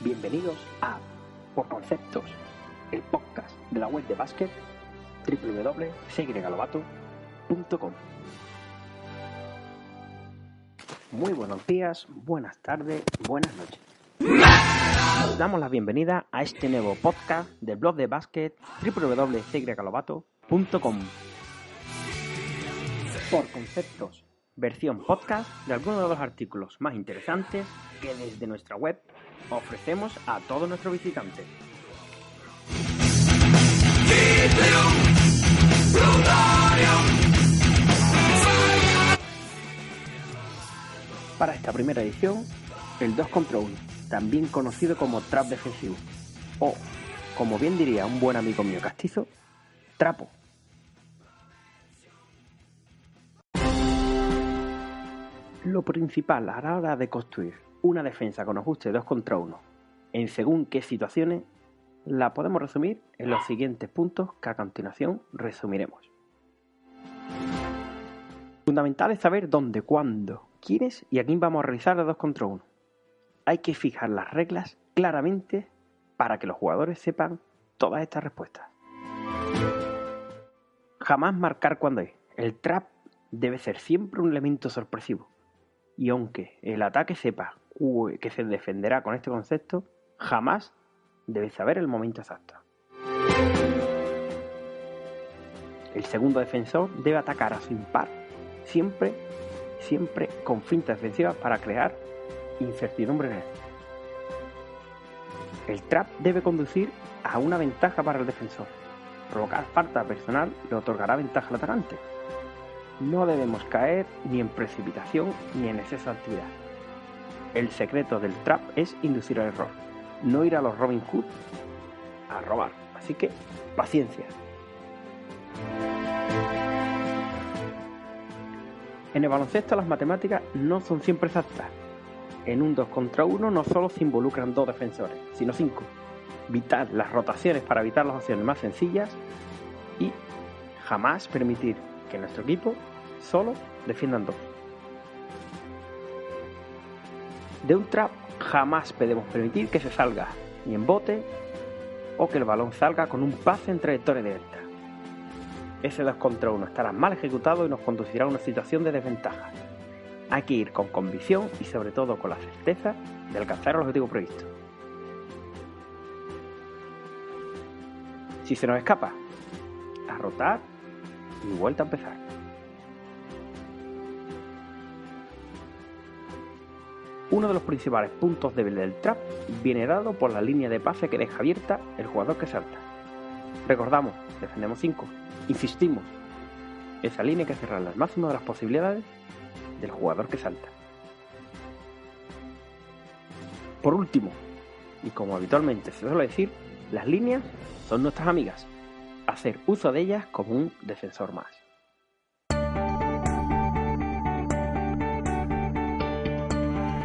Bienvenidos a Por Conceptos, el podcast de la web de básquet www.cygalobato.com. Muy buenos días, buenas tardes, buenas noches. Os damos la bienvenida a este nuevo podcast del blog de básquet www.cygalobato.com. Por Conceptos, versión podcast de algunos de los artículos más interesantes que desde nuestra web ofrecemos a todos nuestros visitantes. Para esta primera edición, el 2 contra 1, también conocido como trap defensivo, o, como bien diría un buen amigo mío castizo, trapo. Lo principal a la hora de construir una defensa con ajuste 2 contra 1 en según qué situaciones la podemos resumir en los siguientes puntos que a continuación resumiremos. Fundamental es saber dónde, cuándo, quiénes y a quién vamos a realizar el 2 contra 1. Hay que fijar las reglas claramente para que los jugadores sepan todas estas respuestas. Jamás marcar cuándo es. El trap debe ser siempre un elemento sorpresivo. Y aunque el ataque sepa que se defenderá con este concepto, jamás debe saber el momento exacto. El segundo defensor debe atacar a su impar, siempre, siempre con finta defensiva para crear incertidumbre en él. El trap debe conducir a una ventaja para el defensor. Provocar falta personal le otorgará ventaja al atacante. No debemos caer ni en precipitación ni en exceso de actividad. El secreto del trap es inducir al error, no ir a los Robin Hood a robar. Así que, paciencia. En el baloncesto las matemáticas no son siempre exactas. En un 2 contra 1 no solo se involucran dos defensores, sino cinco. Vitar las rotaciones para evitar las opciones más sencillas y jamás permitir que nuestro equipo solo defiendan dos. De un trap jamás podemos permitir que se salga ni en bote o que el balón salga con un pase en trayectoria directa. Ese 2 contra 1 estará mal ejecutado y nos conducirá a una situación de desventaja. Hay que ir con convicción y sobre todo con la certeza de alcanzar el objetivo previsto. Si se nos escapa, a rotar y vuelta a empezar. Uno de los principales puntos débiles del trap viene dado por la línea de pase que deja abierta el jugador que salta. Recordamos, defendemos 5, insistimos, esa línea hay que cerrarla al máximo de las posibilidades del jugador que salta. Por último, y como habitualmente se suele decir, las líneas son nuestras amigas. Hacer uso de ellas como un defensor más.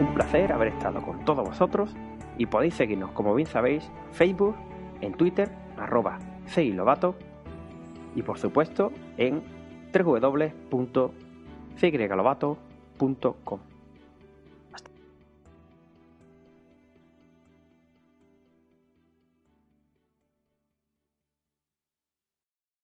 Un placer haber estado con todos vosotros y podéis seguirnos, como bien sabéis, Facebook, en Twitter, arroba Lobato y por supuesto en www.cygalobato.com.